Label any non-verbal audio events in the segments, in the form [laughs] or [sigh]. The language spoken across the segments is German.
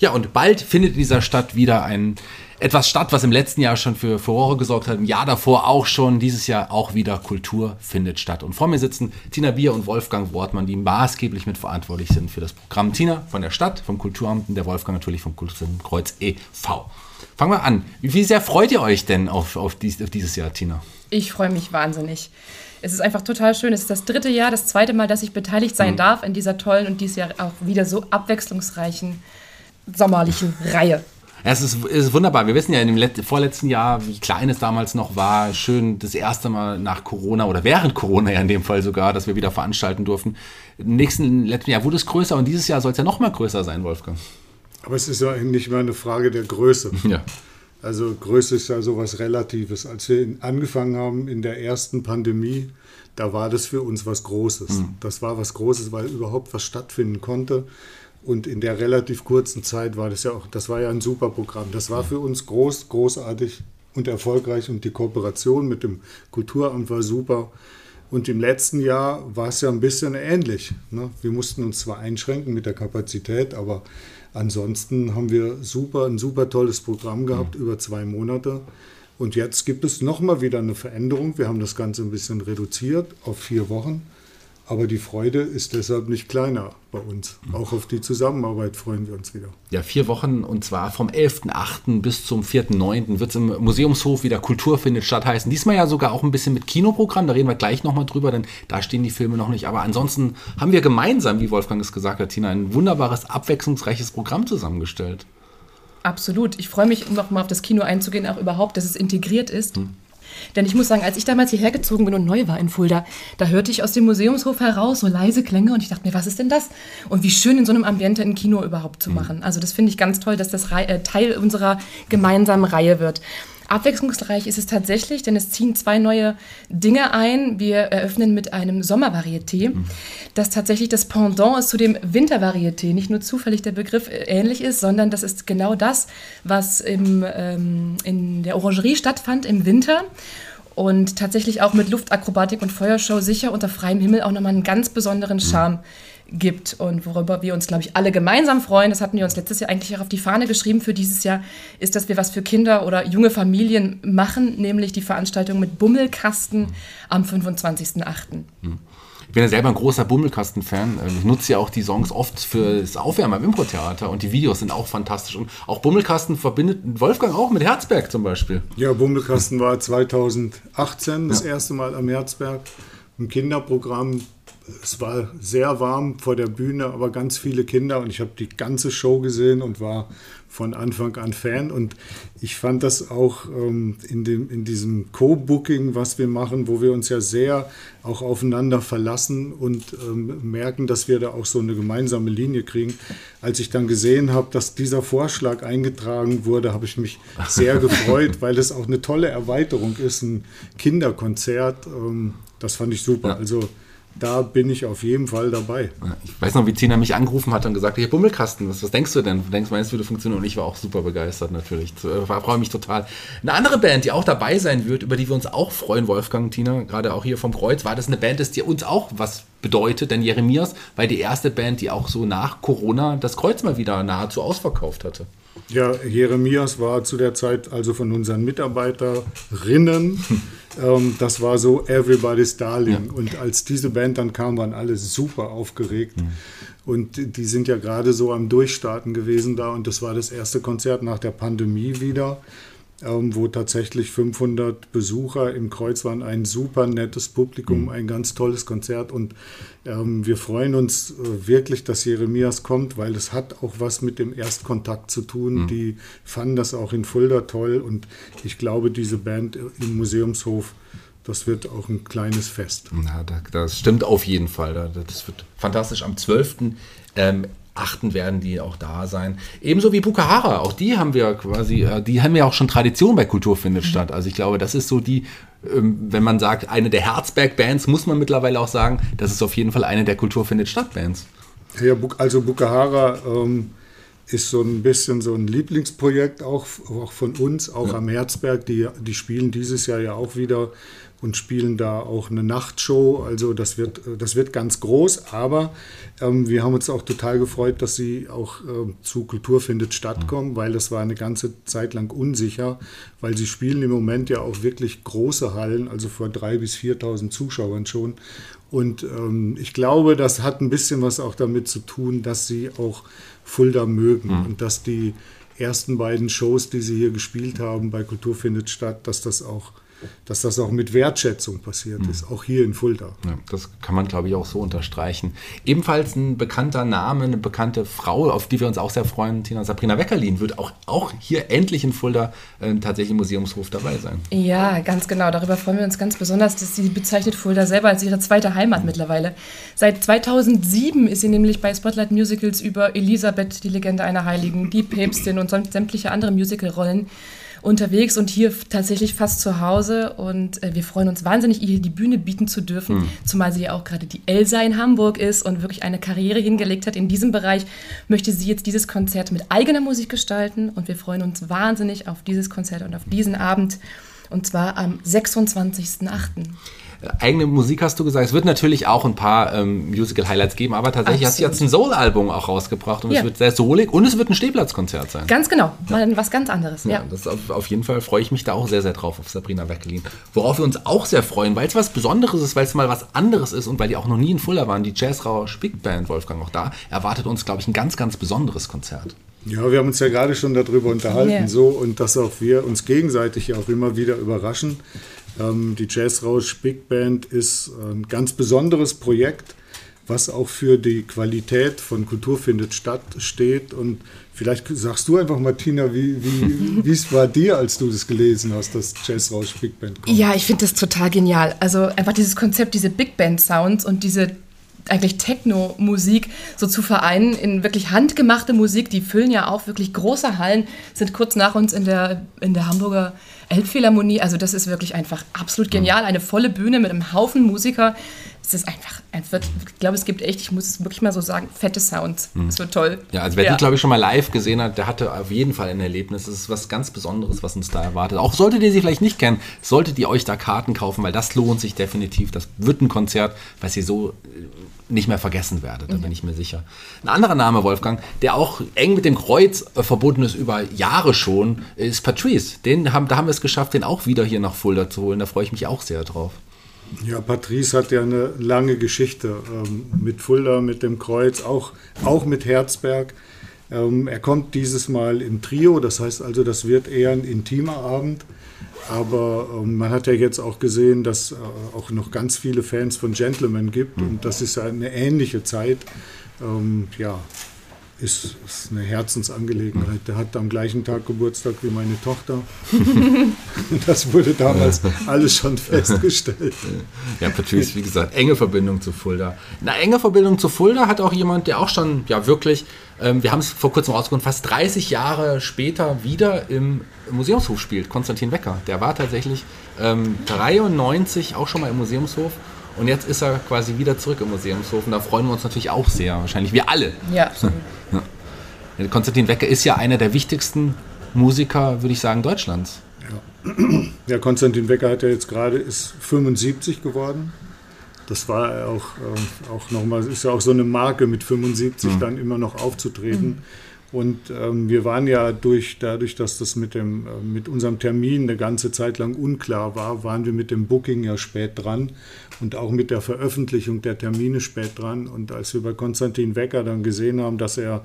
Ja, und bald findet in dieser Stadt wieder ein etwas statt, was im letzten Jahr schon für Furore gesorgt hat, im Jahr davor auch schon, dieses Jahr auch wieder Kultur findet statt. Und vor mir sitzen Tina Bier und Wolfgang Wortmann, die maßgeblich mitverantwortlich sind für das Programm. Tina von der Stadt, vom Kulturamt und der Wolfgang natürlich vom Kulturzentrum Kreuz e.V. Fangen wir an. Wie sehr freut ihr euch denn auf, auf, dies, auf dieses Jahr, Tina? Ich freue mich wahnsinnig. Es ist einfach total schön. Es ist das dritte Jahr, das zweite Mal, dass ich beteiligt sein mhm. darf in dieser tollen und dieses Jahr auch wieder so abwechslungsreichen sommerlichen Reihe. Es ist, es ist wunderbar. Wir wissen ja in dem vorletzten Jahr, wie klein es damals noch war. Schön das erste Mal nach Corona oder während Corona ja in dem Fall sogar, dass wir wieder veranstalten durften. Im nächsten letzten Jahr wurde es größer und dieses Jahr soll es ja noch mal größer sein, Wolfgang. Aber es ist ja nicht mehr eine Frage der Größe. [laughs] Ja. Also Größe ist ja sowas Relatives. Als wir angefangen haben in der ersten Pandemie, da war das für uns was Großes. Mhm. Das war was Großes, weil überhaupt was stattfinden konnte. Und in der relativ kurzen Zeit war das ja auch, das war ja ein super Programm. Das war für uns groß, großartig und erfolgreich und die Kooperation mit dem Kulturamt war super. Und im letzten Jahr war es ja ein bisschen ähnlich. Ne? Wir mussten uns zwar einschränken mit der Kapazität, aber ansonsten haben wir super, ein super tolles Programm gehabt mhm. über zwei Monate. Und jetzt gibt es nochmal wieder eine Veränderung. Wir haben das Ganze ein bisschen reduziert auf vier Wochen. Aber die Freude ist deshalb nicht kleiner bei uns. Auch auf die Zusammenarbeit freuen wir uns wieder. Ja, vier Wochen und zwar vom 11.8. bis zum 4.9. wird es im Museumshof wieder Kultur findet statt heißen. Diesmal ja sogar auch ein bisschen mit Kinoprogramm, da reden wir gleich nochmal drüber, denn da stehen die Filme noch nicht. Aber ansonsten haben wir gemeinsam, wie Wolfgang es gesagt hat, Tina, ein wunderbares, abwechslungsreiches Programm zusammengestellt. Absolut. Ich freue mich, nochmal auf das Kino einzugehen, auch überhaupt, dass es integriert ist. Hm. Denn ich muss sagen, als ich damals hierher gezogen bin und neu war in Fulda, da hörte ich aus dem Museumshof heraus so leise Klänge und ich dachte mir, was ist denn das? Und wie schön in so einem Ambiente ein Kino überhaupt zu mhm. machen. Also das finde ich ganz toll, dass das äh, Teil unserer gemeinsamen Reihe wird. Abwechslungsreich ist es tatsächlich, denn es ziehen zwei neue Dinge ein. Wir eröffnen mit einem Sommervarieté, mhm. das tatsächlich das Pendant ist zu dem Wintervarieté. Nicht nur zufällig der Begriff äh, ähnlich ist, sondern das ist genau das, was im, ähm, in der Orangerie stattfand im Winter und tatsächlich auch mit Luftakrobatik und Feuershow sicher unter freiem Himmel auch nochmal einen ganz besonderen Charme. Gibt und worüber wir uns, glaube ich, alle gemeinsam freuen, das hatten wir uns letztes Jahr eigentlich auch auf die Fahne geschrieben für dieses Jahr, ist, dass wir was für Kinder oder junge Familien machen, nämlich die Veranstaltung mit Bummelkasten am 25.08. Hm. Ich bin ja selber ein großer Bummelkasten-Fan. Ähm, ich nutze ja auch die Songs oft für das Aufwärmen im Impro-Theater und die Videos sind auch fantastisch. Und auch Bummelkasten verbindet Wolfgang auch mit Herzberg zum Beispiel. Ja, Bummelkasten war 2018 das erste Mal am Herzberg. Ein Kinderprogramm es war sehr warm vor der Bühne, aber ganz viele Kinder und ich habe die ganze Show gesehen und war von Anfang an Fan und ich fand das auch ähm, in, dem, in diesem Co-Booking, was wir machen, wo wir uns ja sehr auch aufeinander verlassen und ähm, merken, dass wir da auch so eine gemeinsame Linie kriegen. Als ich dann gesehen habe, dass dieser Vorschlag eingetragen wurde, habe ich mich sehr [laughs] gefreut, weil es auch eine tolle Erweiterung ist, ein Kinderkonzert. Ähm, das fand ich super. Also da bin ich auf jeden Fall dabei. Ich weiß noch, wie Tina mich angerufen hat und gesagt, hier Bummelkasten, was, was denkst du denn? Du denkst, meinst, würde funktionieren? Und ich war auch super begeistert natürlich. Ich äh, freue mich total. Eine andere Band, die auch dabei sein wird, über die wir uns auch freuen, Wolfgang, Tina, gerade auch hier vom Kreuz, war das eine Band, die uns auch was bedeutet, denn Jeremias war die erste Band, die auch so nach Corona das Kreuz mal wieder nahezu ausverkauft hatte. Ja, Jeremias war zu der Zeit also von unseren Mitarbeiterinnen, [laughs] ähm, das war so Everybody's Darling. Ja. Und als diese Band dann kam, waren alle super aufgeregt. Mhm. Und die sind ja gerade so am Durchstarten gewesen da. Und das war das erste Konzert nach der Pandemie wieder ähm, wo tatsächlich 500 Besucher im Kreuz waren. Ein super nettes Publikum, mhm. ein ganz tolles Konzert und ähm, wir freuen uns äh, wirklich, dass Jeremias kommt, weil es hat auch was mit dem Erstkontakt zu tun. Mhm. Die fanden das auch in Fulda toll und ich glaube, diese Band im Museumshof das wird auch ein kleines Fest. Ja, das stimmt auf jeden Fall. Das wird fantastisch. Am 12. Ähm, achten werden die auch da sein. Ebenso wie Bukahara, auch die haben wir quasi, äh, die haben ja auch schon Tradition bei Kultur findet mhm. statt. Also ich glaube, das ist so die, ähm, wenn man sagt, eine der Herzberg-Bands, muss man mittlerweile auch sagen, das ist auf jeden Fall eine der Kultur findet statt-Bands. Ja, also Bukahara ähm, ist so ein bisschen so ein Lieblingsprojekt auch, auch von uns, auch ja. am Herzberg. Die, die spielen dieses Jahr ja auch wieder und spielen da auch eine Nachtshow. Also das wird, das wird ganz groß, aber ähm, wir haben uns auch total gefreut, dass sie auch äh, zu Kultur findet stattkommen, weil das war eine ganze Zeit lang unsicher, weil sie spielen im Moment ja auch wirklich große Hallen, also vor 3.000 bis 4.000 Zuschauern schon. Und ähm, ich glaube, das hat ein bisschen was auch damit zu tun, dass sie auch Fulda mögen mhm. und dass die ersten beiden Shows, die sie hier gespielt haben bei Kultur findet statt, dass das auch dass das auch mit Wertschätzung passiert mhm. ist, auch hier in Fulda. Ja, das kann man, glaube ich, auch so unterstreichen. Ebenfalls ein bekannter Name, eine bekannte Frau, auf die wir uns auch sehr freuen, Tina Sabrina Weckerlin, wird auch, auch hier endlich in Fulda äh, tatsächlich im Museumshof dabei sein. Ja, ganz genau. Darüber freuen wir uns ganz besonders, dass sie bezeichnet Fulda selber als ihre zweite Heimat mhm. mittlerweile. Seit 2007 ist sie nämlich bei Spotlight Musicals über Elisabeth, die Legende einer Heiligen, die Päpstin und sämtliche andere Musicalrollen unterwegs und hier tatsächlich fast zu Hause. Und äh, wir freuen uns wahnsinnig, ihr hier die Bühne bieten zu dürfen, mhm. zumal sie ja auch gerade die Elsa in Hamburg ist und wirklich eine Karriere hingelegt hat in diesem Bereich, möchte sie jetzt dieses Konzert mit eigener Musik gestalten. Und wir freuen uns wahnsinnig auf dieses Konzert und auf diesen Abend. Und zwar am 26.08 eigene Musik hast du gesagt. Es wird natürlich auch ein paar ähm, Musical-Highlights geben, aber tatsächlich Absolut. hast du jetzt ein Soul-Album auch rausgebracht und ja. es wird sehr soulig und es wird ein Stehplatzkonzert sein. Ganz genau, mal was ganz anderes. Ja, ja. das auf, auf, jeden Fall freue ich mich da auch sehr, sehr drauf auf Sabrina Weckelin. Worauf wir uns auch sehr freuen, weil es was Besonderes ist, weil es mal was anderes ist und weil die auch noch nie in Fuller waren, die Jazzrausch Big Band, Wolfgang, auch da, erwartet uns, glaube ich, ein ganz, ganz besonderes Konzert. Ja, wir haben uns ja gerade schon darüber unterhalten, yeah. so und dass auch wir uns gegenseitig auch immer wieder überraschen. Ähm, die Jazzrausch Big Band ist ein ganz besonderes Projekt, was auch für die Qualität von Kultur findet statt steht. Und vielleicht sagst du einfach, Martina, wie, wie [laughs] es war dir, als du das gelesen hast, dass Jazzrausch Big Band kommt? Ja, ich finde das total genial. Also einfach dieses Konzept, diese Big Band Sounds und diese eigentlich Techno-Musik so zu vereinen in wirklich handgemachte Musik. Die füllen ja auch wirklich große Hallen, sind kurz nach uns in der, in der Hamburger Elbphilharmonie. Also das ist wirklich einfach absolut genial. Eine volle Bühne mit einem Haufen Musiker. Es ist einfach, ich glaube, es gibt echt, ich muss es wirklich mal so sagen, fette Sounds. Mhm. Es wird toll. Ja, also wer ja. die, glaube ich, schon mal live gesehen hat, der hatte auf jeden Fall ein Erlebnis. Es ist was ganz Besonderes, was uns da erwartet. Auch solltet ihr sie vielleicht nicht kennen, solltet ihr euch da Karten kaufen, weil das lohnt sich definitiv. Das wird ein Konzert, was ihr so nicht mehr vergessen werdet, da bin ich mir sicher. Ein anderer Name, Wolfgang, der auch eng mit dem Kreuz äh, verbunden ist über Jahre schon, ist Patrice. Den haben, da haben wir es geschafft, den auch wieder hier nach Fulda zu holen. Da freue ich mich auch sehr drauf. Ja, Patrice hat ja eine lange Geschichte ähm, mit Fulda, mit dem Kreuz, auch, auch mit Herzberg. Ähm, er kommt dieses Mal im Trio, das heißt also, das wird eher ein intimer Abend. Aber ähm, man hat ja jetzt auch gesehen, dass äh, auch noch ganz viele Fans von Gentleman gibt. Mhm. Und das ist ja eine ähnliche Zeit. Ähm, ja, ist, ist, eine Herzensangelegenheit. Der hat am gleichen Tag Geburtstag wie meine Tochter. [laughs] das wurde damals alles schon festgestellt. Ja, Patrice, wie gesagt, enge Verbindung zu Fulda. Eine enge Verbindung zu Fulda hat auch jemand, der auch schon ja wirklich ähm, wir haben es vor kurzem rausgefunden, fast 30 Jahre später wieder im Museumshof spielt, Konstantin Wecker. Der war tatsächlich ähm, 93 auch schon mal im Museumshof und jetzt ist er quasi wieder zurück im Museumshof und da freuen wir uns natürlich auch sehr, wahrscheinlich wir alle. Ja. [laughs] ja. Konstantin Wecker ist ja einer der wichtigsten Musiker, würde ich sagen, Deutschlands. Ja. [clears throat] ja, Konstantin Wecker hat ja jetzt gerade, ist 75 geworden das war auch, äh, auch nochmal, ist ja auch so eine Marke mit 75 mhm. dann immer noch aufzutreten. Mhm. Und ähm, wir waren ja durch, dadurch, dass das mit, dem, äh, mit unserem Termin eine ganze Zeit lang unklar war, waren wir mit dem Booking ja spät dran und auch mit der Veröffentlichung der Termine spät dran. Und als wir bei Konstantin Wecker dann gesehen haben, dass er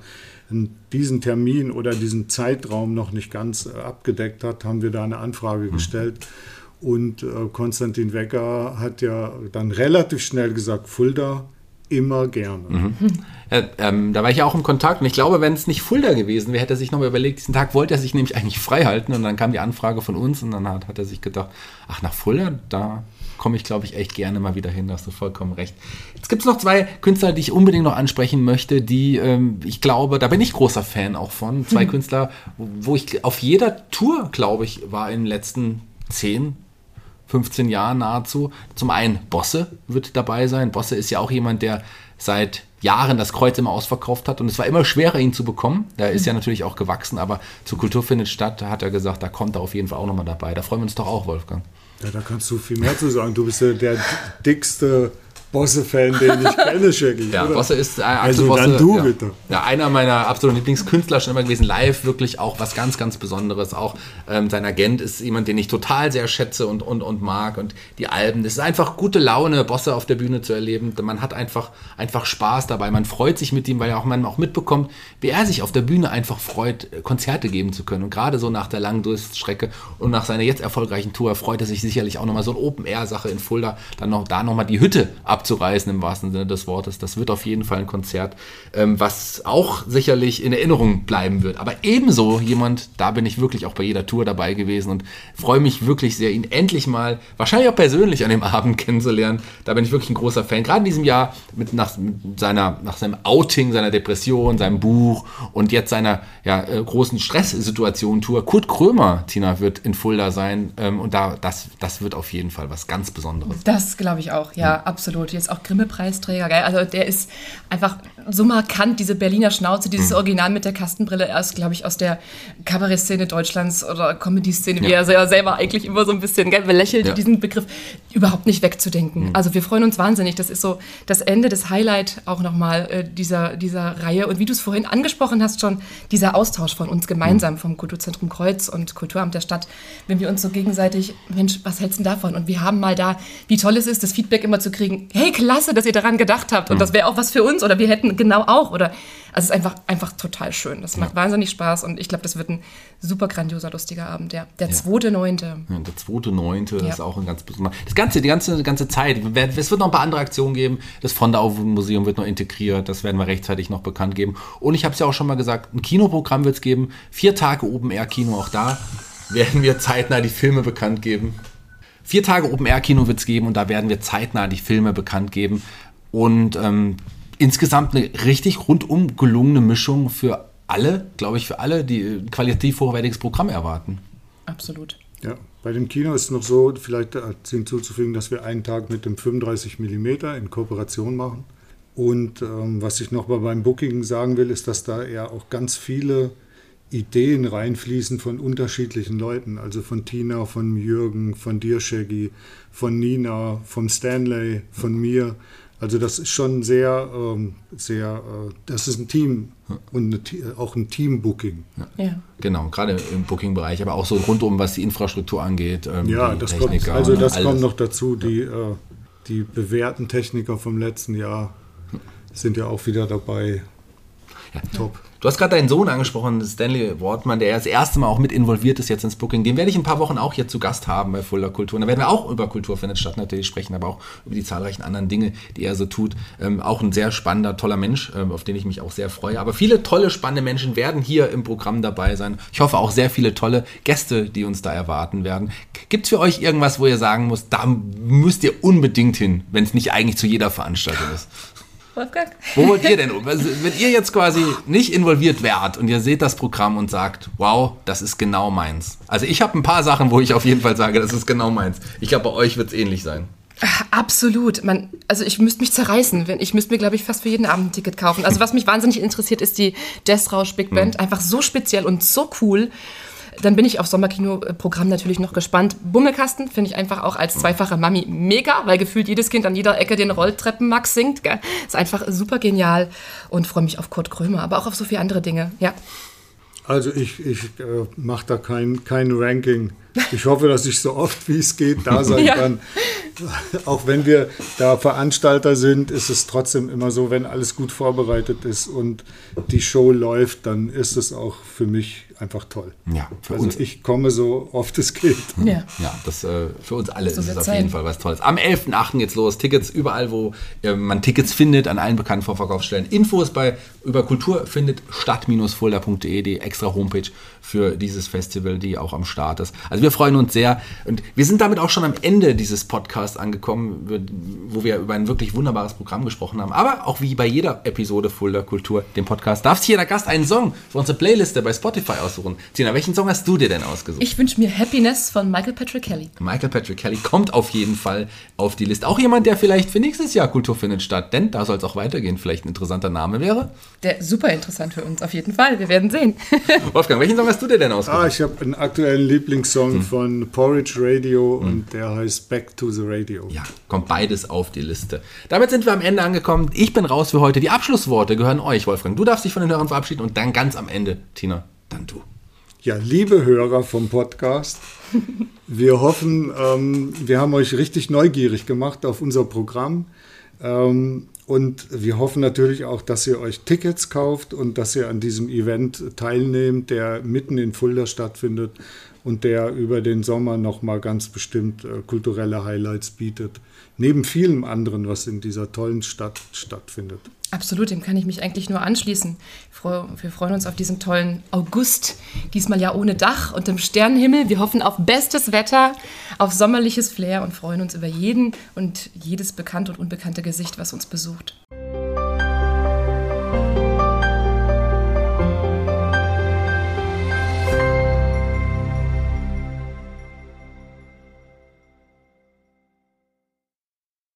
diesen Termin oder diesen Zeitraum noch nicht ganz äh, abgedeckt hat, haben wir da eine Anfrage mhm. gestellt. Und äh, Konstantin Wecker hat ja dann relativ schnell gesagt, Fulda immer gerne. Mhm. Ja, ähm, da war ich ja auch im Kontakt und ich glaube, wenn es nicht Fulda gewesen wäre, hätte er sich nochmal überlegt, diesen Tag wollte er sich nämlich eigentlich frei halten und dann kam die Anfrage von uns und dann hat, hat er sich gedacht, ach, nach Fulda, da komme ich, glaube ich, echt gerne mal wieder hin, da hast du vollkommen recht. Jetzt gibt es noch zwei Künstler, die ich unbedingt noch ansprechen möchte, die, ähm, ich glaube, da bin ich großer Fan auch von. Zwei mhm. Künstler, wo ich auf jeder Tour, glaube ich, war in den letzten zehn, 15 Jahren nahezu. Zum einen Bosse wird dabei sein. Bosse ist ja auch jemand, der seit Jahren das Kreuz immer ausverkauft hat und es war immer schwerer, ihn zu bekommen. Der ist ja natürlich auch gewachsen, aber zur Kultur findet statt, da hat er gesagt, da kommt er auf jeden Fall auch nochmal dabei. Da freuen wir uns doch auch, Wolfgang. Ja, da kannst du viel mehr zu sagen. Du bist ja der dickste Bosse-Fan, den ich kenne, Shaggy. Ja, oder? Bosse ist äh, Also Bosse, dann du ja. bitte. Ja, einer meiner absoluten Lieblingskünstler schon immer gewesen. Live wirklich auch was ganz, ganz Besonderes. Auch ähm, sein Agent ist jemand, den ich total sehr schätze und, und, und mag. Und die Alben, das ist einfach gute Laune, Bosse auf der Bühne zu erleben. Man hat einfach, einfach Spaß dabei. Man freut sich mit ihm, weil ja auch man auch mitbekommt, wie er sich auf der Bühne einfach freut, Konzerte geben zu können. Und gerade so nach der langen Durststrecke und nach seiner jetzt erfolgreichen Tour freut er sich sicherlich auch nochmal so eine Open-Air-Sache in Fulda, dann noch da nochmal die Hütte abzureißen im wahrsten Sinne des Wortes. Das wird auf jeden Fall ein Konzert, ähm, was auch sicherlich in Erinnerung bleiben wird. Aber ebenso jemand, da bin ich wirklich auch bei jeder Tour dabei gewesen und freue mich wirklich sehr, ihn endlich mal, wahrscheinlich auch persönlich an dem [laughs] Abend kennenzulernen. Da bin ich wirklich ein großer Fan. Gerade in diesem Jahr mit, nach, mit seiner, nach seinem Outing, seiner Depression, seinem Buch und jetzt seiner ja, äh, großen Stresssituation-Tour. Kurt Krömer, Tina, wird in Fulda sein ähm, und da, das, das wird auf jeden Fall was ganz Besonderes. Das glaube ich auch, ja, absolut. Jetzt auch Grimme-Preisträger, gell? Also der ist einfach so markant, diese Berliner Schnauze, dieses Mhm. Original mit der Kastenbrille. Er ist, glaube ich, aus der Kabarett-Szene Deutschlands oder Comedy-Szene, wie er ja selber eigentlich immer so ein bisschen gell, belächelt, Ja. Mhm. diesen Begriff überhaupt nicht wegzudenken. Also wir freuen uns wahnsinnig. Das ist so das Ende, das Highlight auch nochmal äh, dieser, dieser Reihe. Und wie du es vorhin angesprochen hast schon, dieser Austausch von uns Mhm. gemeinsam, vom Kulturzentrum Kreuz und Kulturamt der Stadt, wenn wir uns so gegenseitig, Mensch, was hältst du davon? Und wir haben mal da, wie toll es ist, das Feedback immer zu kriegen, hey, klasse, dass ihr daran gedacht habt und das wäre auch was für uns oder wir hätten genau auch oder, also es ist einfach, einfach total schön. Das macht wahnsinnig Spaß und ich glaube, das wird ein super grandioser, lustiger Abend, ja. Der zweite, neunte. Ja, der zweite, neunte Ja. ist auch ein ganz besonderer. Das ganze, die ganze, die ganze Zeit. Es wird noch ein paar andere Aktionen geben. Das Fondau-Museum wird noch integriert. Das werden wir rechtzeitig noch bekannt geben. Und ich habe es ja auch schon mal gesagt, ein Kinoprogramm wird es geben. Vier Tage Open-Air-Kino. Auch da werden wir zeitnah die Filme bekannt geben. Vier Tage Open-Air-Kino wird es geben und da werden wir zeitnah die Filme bekannt geben. Und ähm, insgesamt eine richtig rundum gelungene Mischung für alle, glaube ich, für alle, die ein qualitativ hochwertiges Programm erwarten. Absolut. Ja, bei dem Kino ist es noch so, vielleicht als hinzuzufügen, dass wir einen Tag mit dem 35 mm in Kooperation machen. Und ähm, was ich noch mal beim Booking sagen will, ist, dass da ja auch ganz viele Ideen reinfließen von unterschiedlichen Leuten. Also von Tina, von Jürgen, von dir, Shaggy, von Nina, vom Stanley, von mir. Also das ist schon sehr, ähm, sehr, äh, das ist ein Team und eine, auch ein Team-Booking. Ja. Genau, gerade im Booking-Bereich, aber auch so rundum, was die Infrastruktur angeht. ähm, Ja, die das kommt, also das alles. kommt noch dazu. Die, äh, die bewährten Techniker vom letzten Jahr sind ja auch wieder dabei. Top. Du hast gerade deinen Sohn angesprochen, Stanley Wortmann, der ja das erste Mal auch mit involviert ist jetzt ins Booking. Den werde ich in ein paar Wochen auch hier zu Gast haben bei Fulda Kultur. Und da werden wir auch über Kultur findet statt natürlich sprechen, aber auch über die zahlreichen anderen Dinge, die er so tut. Ähm, auch ein sehr spannender, toller Mensch, ähm, auf den ich mich auch sehr freue. Aber viele tolle, spannende Menschen werden hier im Programm dabei sein. Ich hoffe auch sehr viele tolle Gäste, die uns da erwarten werden. Gibt es für euch irgendwas, wo ihr sagen müsst, da müsst ihr unbedingt hin, wenn es nicht eigentlich zu jeder Veranstaltung ist? Wolfgang? Wo wollt ihr denn? Wenn ihr jetzt quasi nicht involviert wärt und ihr seht das Programm und sagt, wow, das ist genau meins. Also ich habe ein paar Sachen, wo ich auf jeden Fall sage, das ist genau meins. Ich glaube, bei euch wird es ähnlich sein. Absolut. Man, also ich müsste mich zerreißen. Ich müsste mir, glaube ich, fast für jeden Abend ein Ticket kaufen. Also was mich wahnsinnig interessiert, ist die Jazzrausch Big Band. Einfach so speziell und so cool. Dann bin ich auf Sommerkino-Programm natürlich noch gespannt. Bummelkasten finde ich einfach auch als zweifache Mami mega, weil gefühlt jedes Kind an jeder Ecke den Rolltreppenmax singt. Gell? Ist einfach super genial und freue mich auf Kurt Krömer, aber auch auf so viele andere Dinge. Ja. Also ich, ich äh, mache da kein, kein Ranking. Ich hoffe, dass ich so oft wie es geht da sein [laughs] Ja. kann. Auch wenn wir da Veranstalter sind, ist es trotzdem immer so, wenn alles gut vorbereitet ist und die Show läuft, dann ist es auch für mich einfach toll. Ja, für Also uns. ich komme so oft es geht. ja. Ja, das äh, für uns alle So ist es auf sein. jeden Fall was Tolles. Am 11.8. geht's los. Tickets überall, wo äh, man Tickets findet, an allen bekannten Vorverkaufsstellen. Infos bei über Kultur findet stadt-fulda.de, die extra Homepage für dieses Festival, die auch am Start ist. Also wir freuen uns sehr. Und wir sind damit auch schon am Ende dieses Podcasts angekommen, wo wir über ein wirklich wunderbares Programm gesprochen haben. Aber auch wie bei jeder Episode Fulda Kultur, dem Podcast, darf sich jeder Gast einen Song für unsere Playliste bei Spotify aussuchen. Tina, welchen Song hast du dir denn ausgesucht? Ich wünsche mir Happiness von Michael Patrick Kelly. Michael Patrick Kelly kommt auf jeden Fall auf die Liste. Auch jemand, der vielleicht für nächstes Jahr Kultur findet statt, denn da soll es auch weitergehen, vielleicht ein interessanter Name wäre. Der super interessant für uns, auf jeden Fall. Wir werden sehen. [laughs] Wolfgang, welchen Song hast du dir denn ausgesucht? Ah, ich habe einen aktuellen Lieblingssong hm. von Porridge Radio hm. und der heißt Back to the Radio. Ja, kommt beides auf die Liste. Damit sind wir am Ende angekommen. Ich bin raus für heute. Die Abschlussworte gehören euch, Wolfgang. Du darfst dich von den Hörern verabschieden und dann ganz am Ende, Tina, dann du. Ja, liebe Hörer vom Podcast, [laughs] wir hoffen, ähm, wir haben euch richtig neugierig gemacht auf unser Programm. Ähm, und wir hoffen natürlich auch, dass ihr euch Tickets kauft und dass ihr an diesem Event teilnehmt, der mitten in Fulda stattfindet und der über den Sommer nochmal ganz bestimmt äh, kulturelle Highlights bietet. Neben vielem anderen, was in dieser tollen Stadt stattfindet. Absolut, dem kann ich mich eigentlich nur anschließen. Wir freuen uns auf diesen tollen August, diesmal ja ohne Dach und im Sternenhimmel. Wir hoffen auf bestes Wetter, auf sommerliches Flair und freuen uns über jeden und jedes bekannte und unbekannte Gesicht, was uns besucht.